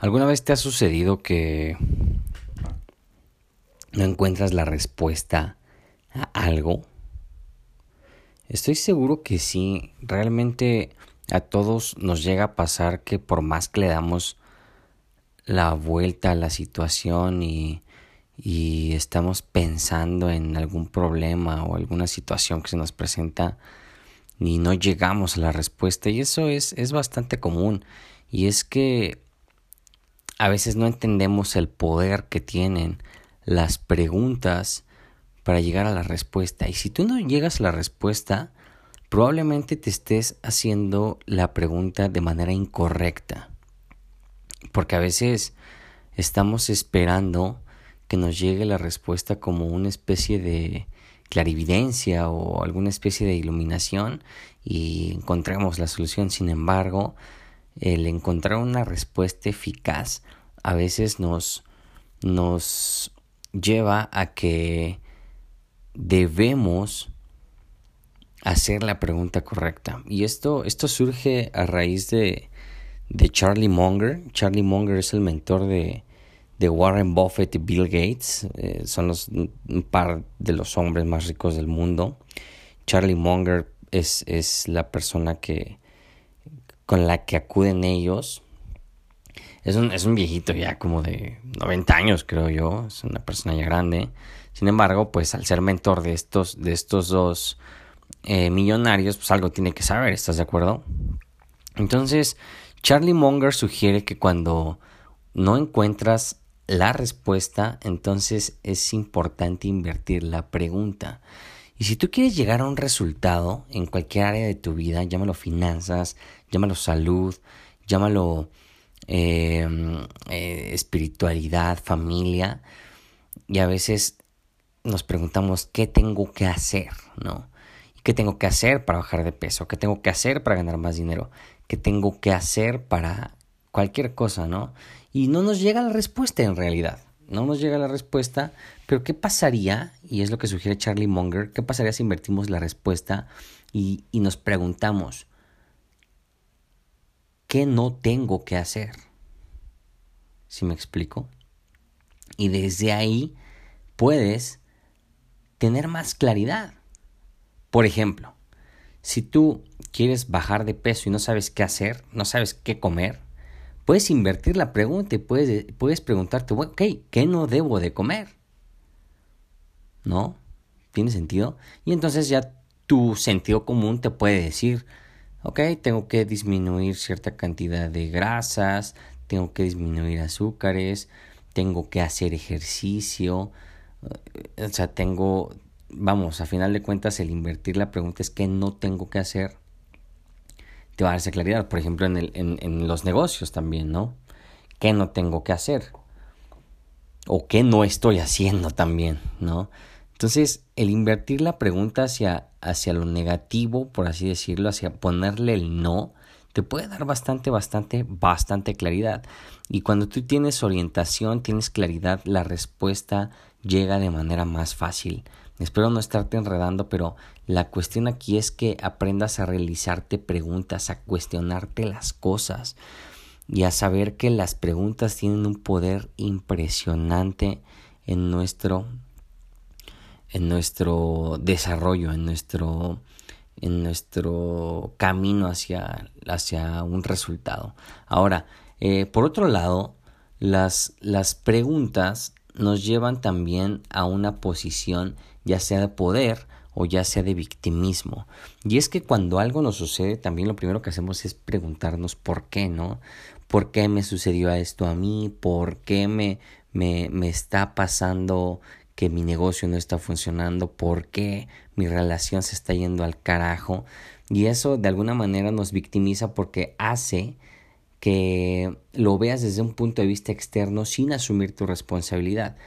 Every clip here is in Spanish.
¿Alguna vez te ha sucedido que no encuentras la respuesta a algo? Estoy seguro que sí, realmente a todos nos llega a pasar que por más que le damos la vuelta a la situación y, y estamos pensando en algún problema o alguna situación que se nos presenta y no llegamos a la respuesta y eso es, es bastante común y es que a veces no entendemos el poder que tienen las preguntas para llegar a la respuesta. Y si tú no llegas a la respuesta, probablemente te estés haciendo la pregunta de manera incorrecta. Porque a veces estamos esperando que nos llegue la respuesta como una especie de clarividencia o alguna especie de iluminación y encontremos la solución. Sin embargo, el encontrar una respuesta eficaz a veces nos, nos lleva a que debemos hacer la pregunta correcta. Y esto, esto surge a raíz de, de Charlie Munger. Charlie Munger es el mentor de, de Warren Buffett y Bill Gates. Eh, son los, un par de los hombres más ricos del mundo. Charlie Munger es, es la persona que, con la que acuden ellos. Es un, es un viejito ya como de 90 años, creo yo. Es una persona ya grande. Sin embargo, pues al ser mentor de estos, de estos dos eh, millonarios, pues algo tiene que saber, ¿estás de acuerdo? Entonces, Charlie Munger sugiere que cuando no encuentras la respuesta, entonces es importante invertir la pregunta. Y si tú quieres llegar a un resultado en cualquier área de tu vida, llámalo finanzas, llámalo salud, llámalo em, eh, espiritualidad, familia, y a veces nos preguntamos qué tengo que hacer, ¿no? ¿Qué tengo que hacer para bajar de peso? ¿Qué tengo que hacer para ganar más dinero? ¿Qué tengo que hacer para cualquier cosa, ¿no? Y no nos llega la respuesta en realidad no nos llega la respuesta, pero ¿qué pasaría? Y es lo que sugiere Charlie Munger, ¿qué pasaría si invertimos la respuesta y, y nos preguntamos, ¿qué no tengo que hacer? ¿Si me explico? Y desde ahí puedes tener más claridad. Por ejemplo, si tú quieres bajar de peso y no sabes qué hacer, no sabes qué comer, Puedes invertir la pregunta y puedes, puedes preguntarte, ok, ¿qué no debo de comer? ¿No? ¿Tiene sentido? Y entonces ya tu sentido común te puede decir, ok, tengo que disminuir cierta cantidad de grasas, tengo que disminuir azúcares, tengo que hacer ejercicio, o sea, tengo, vamos, a final de cuentas el invertir la pregunta es qué no tengo que hacer te va a dar esa claridad. Por ejemplo, en, el, en, en los negocios también, ¿no? ¿Qué no tengo que hacer? O qué no estoy haciendo también, ¿no? Entonces, el invertir la pregunta hacia, hacia lo negativo, por así decirlo, hacia ponerle el no, te puede dar bastante, bastante, bastante claridad. Y cuando tú tienes orientación, tienes claridad, la respuesta llega de manera más fácil. Espero no estarte enredando, pero la cuestión aquí es que aprendas a realizarte preguntas, a cuestionarte las cosas y a saber que las preguntas tienen un poder impresionante en nuestro en nuestro desarrollo, en nuestro en nuestro camino hacia, hacia un resultado. Ahora, eh, por otro lado, las, las preguntas nos llevan también a una posición ya sea de poder o ya sea de victimismo. Y es que cuando algo nos sucede, también lo primero que hacemos es preguntarnos por qué, ¿no? ¿Por qué me sucedió esto a mí? ¿Por qué me, me, me está pasando que mi negocio no está funcionando, por qué mi relación se está yendo al carajo. Y eso de alguna manera nos victimiza porque hace que lo veas desde un punto de vista externo sin asumir tu responsabilidad.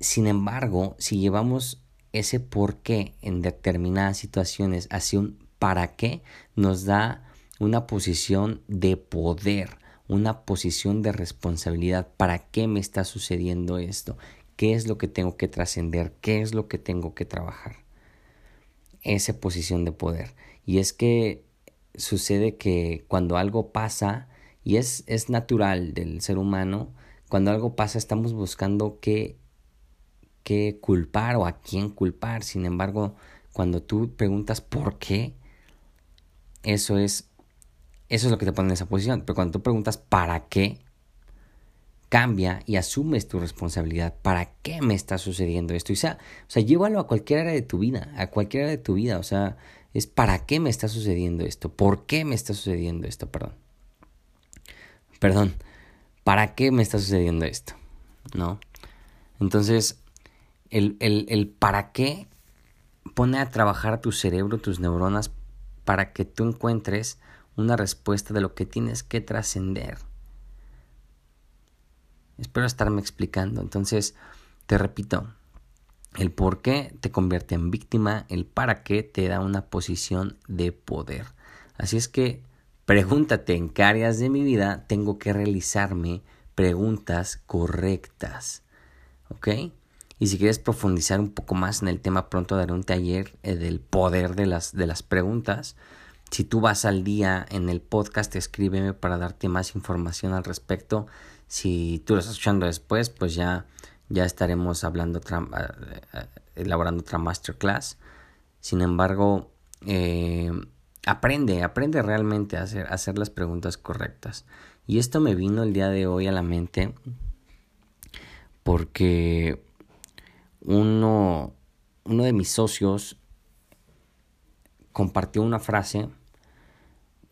Sin embargo, si llevamos ese por qué en determinadas situaciones hacia un para qué, nos da una posición de poder, una posición de responsabilidad. ¿Para qué me está sucediendo esto? ¿Qué es lo que tengo que trascender? ¿Qué es lo que tengo que trabajar? Esa posición de poder. Y es que sucede que cuando algo pasa, y es, es natural del ser humano, cuando algo pasa estamos buscando qué, qué culpar o a quién culpar. Sin embargo, cuando tú preguntas por qué, eso es, eso es lo que te pone en esa posición. Pero cuando tú preguntas para qué, cambia y asumes tu responsabilidad. ¿Para qué me está sucediendo esto? o sea, o sea, llévalo a cualquier área de tu vida, a cualquier área de tu vida. O sea, es para qué me está sucediendo esto, por qué me está sucediendo esto, perdón. Perdón, ¿para qué me está sucediendo esto? ¿No? Entonces, el, el, el para qué pone a trabajar tu cerebro, tus neuronas, para que tú encuentres una respuesta de lo que tienes que trascender. Espero estarme explicando. Entonces, te repito, el por qué te convierte en víctima, el para qué te da una posición de poder. Así es que pregúntate en qué áreas de mi vida tengo que realizarme preguntas correctas. ¿Ok? Y si quieres profundizar un poco más en el tema, pronto daré un taller eh, del poder de las, de las preguntas. Si tú vas al día en el podcast, escríbeme para darte más información al respecto. Si tú lo estás escuchando después, pues ya, ya estaremos hablando, eh, elaborando otra masterclass. Sin embargo, eh, aprende, aprende realmente a hacer, hacer las preguntas correctas. Y esto me vino el día de hoy a la mente porque uno, uno de mis socios compartió una frase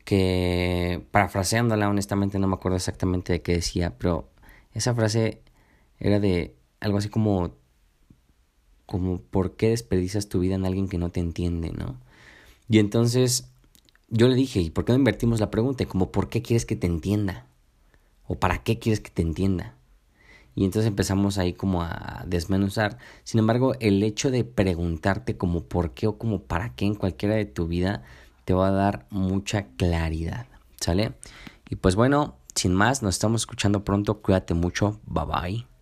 que parafraseándola honestamente no me acuerdo exactamente de qué decía, pero esa frase era de algo así como como por qué desperdicias tu vida en alguien que no te entiende, ¿no? Y entonces yo le dije, ¿y por qué no invertimos la pregunta? Como ¿por qué quieres que te entienda? ¿O para qué quieres que te entienda? Y entonces empezamos ahí como a desmenuzar. Sin embargo, el hecho de preguntarte como por qué o como para qué en cualquiera de tu vida te va a dar mucha claridad, ¿sale? Y pues bueno, sin más, nos estamos escuchando pronto, cuídate mucho, bye bye.